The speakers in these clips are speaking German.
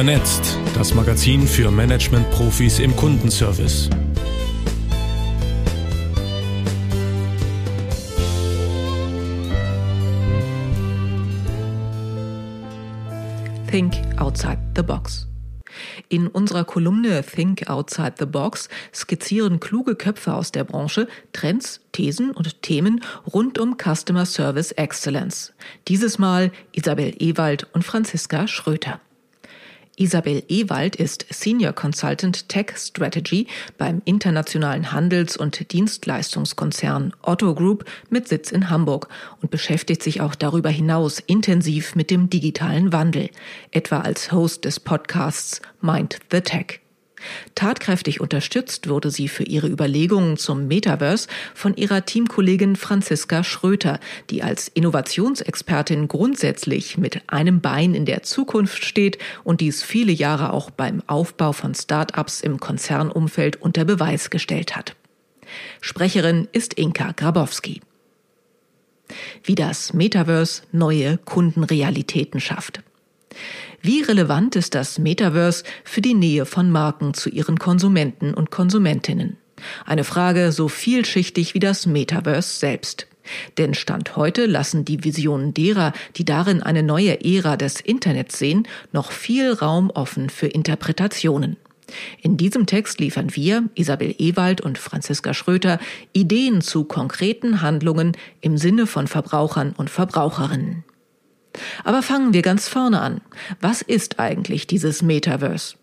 Vernetzt, das Magazin für Management-Profis im Kundenservice. Think outside the box. In unserer Kolumne Think Outside the Box skizzieren kluge Köpfe aus der Branche Trends, Thesen und Themen rund um Customer Service Excellence. Dieses Mal Isabel Ewald und Franziska Schröter. Isabel Ewald ist Senior Consultant Tech Strategy beim internationalen Handels- und Dienstleistungskonzern Otto Group mit Sitz in Hamburg und beschäftigt sich auch darüber hinaus intensiv mit dem digitalen Wandel, etwa als Host des Podcasts Mind the Tech. Tatkräftig unterstützt wurde sie für ihre Überlegungen zum Metaverse von ihrer Teamkollegin Franziska Schröter, die als Innovationsexpertin grundsätzlich mit einem Bein in der Zukunft steht und dies viele Jahre auch beim Aufbau von Start-ups im Konzernumfeld unter Beweis gestellt hat. Sprecherin ist Inka Grabowski. Wie das Metaverse neue Kundenrealitäten schafft. Wie relevant ist das Metaverse für die Nähe von Marken zu ihren Konsumenten und Konsumentinnen? Eine Frage so vielschichtig wie das Metaverse selbst. Denn Stand heute lassen die Visionen derer, die darin eine neue Ära des Internets sehen, noch viel Raum offen für Interpretationen. In diesem Text liefern wir, Isabel Ewald und Franziska Schröter, Ideen zu konkreten Handlungen im Sinne von Verbrauchern und Verbraucherinnen. Aber fangen wir ganz vorne an. Was ist eigentlich dieses Metaverse?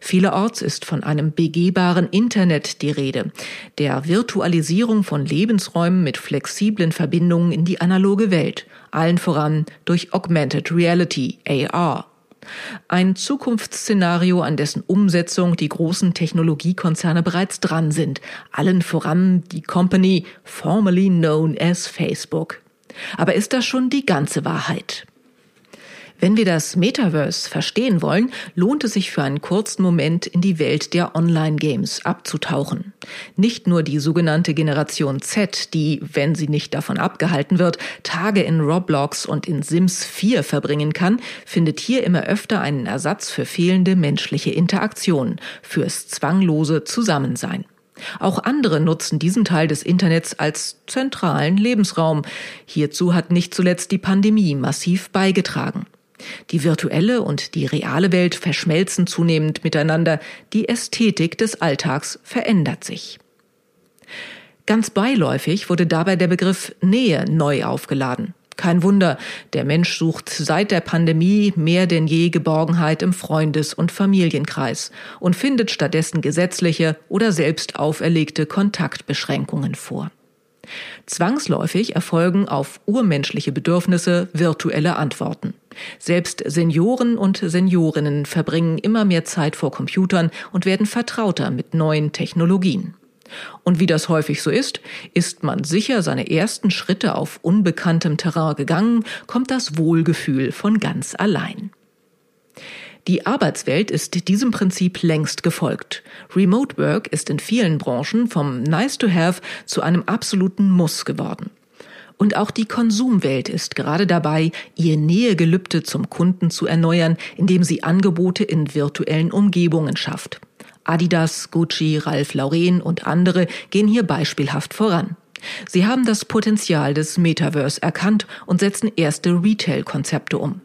Vielerorts ist von einem begehbaren Internet die Rede, der Virtualisierung von Lebensräumen mit flexiblen Verbindungen in die analoge Welt, allen voran durch Augmented Reality, AR. Ein Zukunftsszenario, an dessen Umsetzung die großen Technologiekonzerne bereits dran sind, allen voran die Company formerly known as Facebook. Aber ist das schon die ganze Wahrheit? Wenn wir das Metaverse verstehen wollen, lohnt es sich für einen kurzen Moment in die Welt der Online-Games abzutauchen. Nicht nur die sogenannte Generation Z, die, wenn sie nicht davon abgehalten wird, Tage in Roblox und in Sims 4 verbringen kann, findet hier immer öfter einen Ersatz für fehlende menschliche Interaktion, fürs zwanglose Zusammensein. Auch andere nutzen diesen Teil des Internets als zentralen Lebensraum. Hierzu hat nicht zuletzt die Pandemie massiv beigetragen. Die virtuelle und die reale Welt verschmelzen zunehmend miteinander, die Ästhetik des Alltags verändert sich. Ganz beiläufig wurde dabei der Begriff Nähe neu aufgeladen. Kein Wunder, der Mensch sucht seit der Pandemie mehr denn je Geborgenheit im Freundes- und Familienkreis und findet stattdessen gesetzliche oder selbst auferlegte Kontaktbeschränkungen vor. Zwangsläufig erfolgen auf urmenschliche Bedürfnisse virtuelle Antworten. Selbst Senioren und Seniorinnen verbringen immer mehr Zeit vor Computern und werden vertrauter mit neuen Technologien. Und wie das häufig so ist, ist man sicher seine ersten Schritte auf unbekanntem Terrain gegangen, kommt das Wohlgefühl von ganz allein. Die Arbeitswelt ist diesem Prinzip längst gefolgt. Remote Work ist in vielen Branchen vom Nice to Have zu einem absoluten Muss geworden. Und auch die Konsumwelt ist gerade dabei, ihr Nähegelübde zum Kunden zu erneuern, indem sie Angebote in virtuellen Umgebungen schafft. Adidas, Gucci, Ralph Lauren und andere gehen hier beispielhaft voran. Sie haben das Potenzial des Metaverse erkannt und setzen erste Retail-Konzepte um.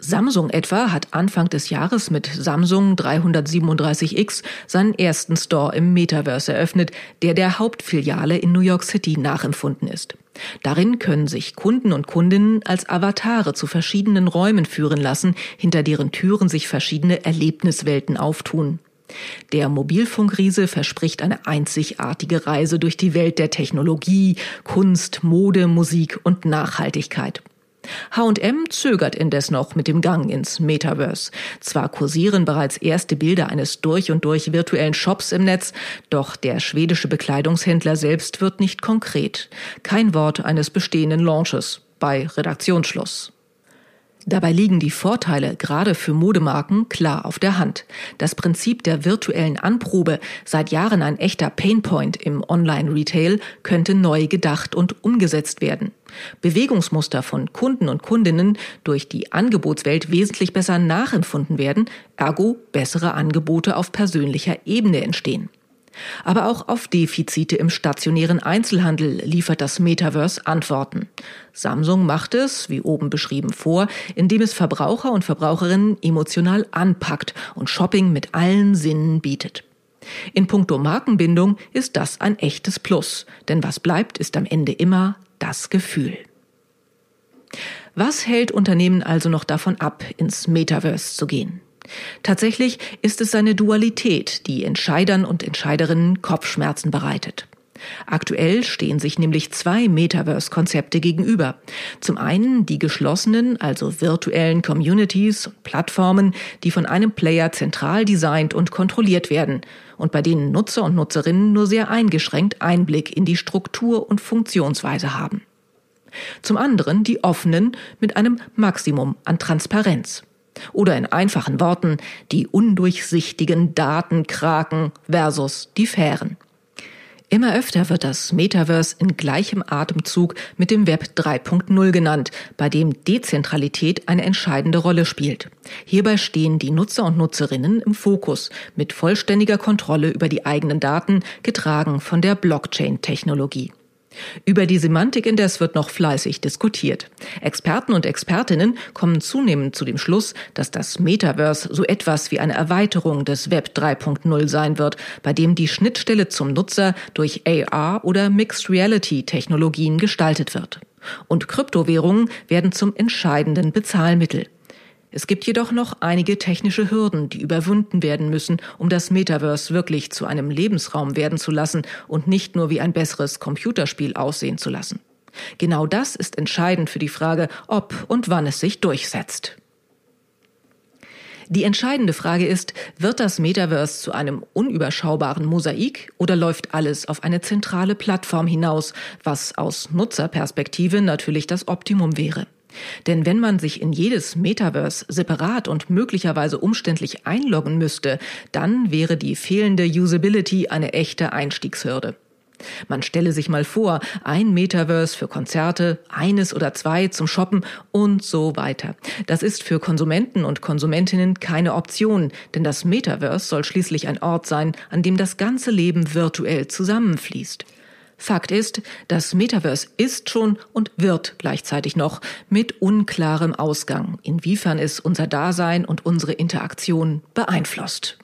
Samsung etwa hat Anfang des Jahres mit Samsung 337X seinen ersten Store im Metaverse eröffnet, der der Hauptfiliale in New York City nachempfunden ist. Darin können sich Kunden und Kundinnen als Avatare zu verschiedenen Räumen führen lassen, hinter deren Türen sich verschiedene Erlebniswelten auftun. Der Mobilfunkriese verspricht eine einzigartige Reise durch die Welt der Technologie, Kunst, Mode, Musik und Nachhaltigkeit. H&M zögert indes noch mit dem Gang ins Metaverse. Zwar kursieren bereits erste Bilder eines durch und durch virtuellen Shops im Netz, doch der schwedische Bekleidungshändler selbst wird nicht konkret. Kein Wort eines bestehenden Launches bei Redaktionsschluss. Dabei liegen die Vorteile gerade für Modemarken klar auf der Hand. Das Prinzip der virtuellen Anprobe, seit Jahren ein echter Painpoint im Online-Retail, könnte neu gedacht und umgesetzt werden. Bewegungsmuster von Kunden und Kundinnen durch die Angebotswelt wesentlich besser nachempfunden werden, ergo bessere Angebote auf persönlicher Ebene entstehen. Aber auch auf Defizite im stationären Einzelhandel liefert das Metaverse Antworten. Samsung macht es, wie oben beschrieben, vor, indem es Verbraucher und Verbraucherinnen emotional anpackt und Shopping mit allen Sinnen bietet. In puncto Markenbindung ist das ein echtes Plus, denn was bleibt, ist am Ende immer das Gefühl. Was hält Unternehmen also noch davon ab, ins Metaverse zu gehen? Tatsächlich ist es seine Dualität, die Entscheidern und Entscheiderinnen Kopfschmerzen bereitet. Aktuell stehen sich nämlich zwei Metaverse-Konzepte gegenüber. Zum einen die geschlossenen, also virtuellen Communities und Plattformen, die von einem Player zentral designt und kontrolliert werden und bei denen Nutzer und Nutzerinnen nur sehr eingeschränkt Einblick in die Struktur und Funktionsweise haben. Zum anderen die offenen mit einem Maximum an Transparenz. Oder in einfachen Worten die undurchsichtigen Datenkraken versus die fairen. Immer öfter wird das Metaverse in gleichem Atemzug mit dem Web 3.0 genannt, bei dem Dezentralität eine entscheidende Rolle spielt. Hierbei stehen die Nutzer und Nutzerinnen im Fokus mit vollständiger Kontrolle über die eigenen Daten, getragen von der Blockchain-Technologie. Über die Semantik indes wird noch fleißig diskutiert. Experten und Expertinnen kommen zunehmend zu dem Schluss, dass das Metaverse so etwas wie eine Erweiterung des Web 3.0 sein wird, bei dem die Schnittstelle zum Nutzer durch AR oder Mixed Reality Technologien gestaltet wird. Und Kryptowährungen werden zum entscheidenden Bezahlmittel. Es gibt jedoch noch einige technische Hürden, die überwunden werden müssen, um das Metaverse wirklich zu einem Lebensraum werden zu lassen und nicht nur wie ein besseres Computerspiel aussehen zu lassen. Genau das ist entscheidend für die Frage, ob und wann es sich durchsetzt. Die entscheidende Frage ist, wird das Metaverse zu einem unüberschaubaren Mosaik oder läuft alles auf eine zentrale Plattform hinaus, was aus Nutzerperspektive natürlich das Optimum wäre? Denn wenn man sich in jedes Metaverse separat und möglicherweise umständlich einloggen müsste, dann wäre die fehlende Usability eine echte Einstiegshürde. Man stelle sich mal vor, ein Metaverse für Konzerte, eines oder zwei zum Shoppen und so weiter. Das ist für Konsumenten und Konsumentinnen keine Option, denn das Metaverse soll schließlich ein Ort sein, an dem das ganze Leben virtuell zusammenfließt. Fakt ist, das Metaverse ist schon und wird gleichzeitig noch mit unklarem Ausgang, inwiefern es unser Dasein und unsere Interaktion beeinflusst.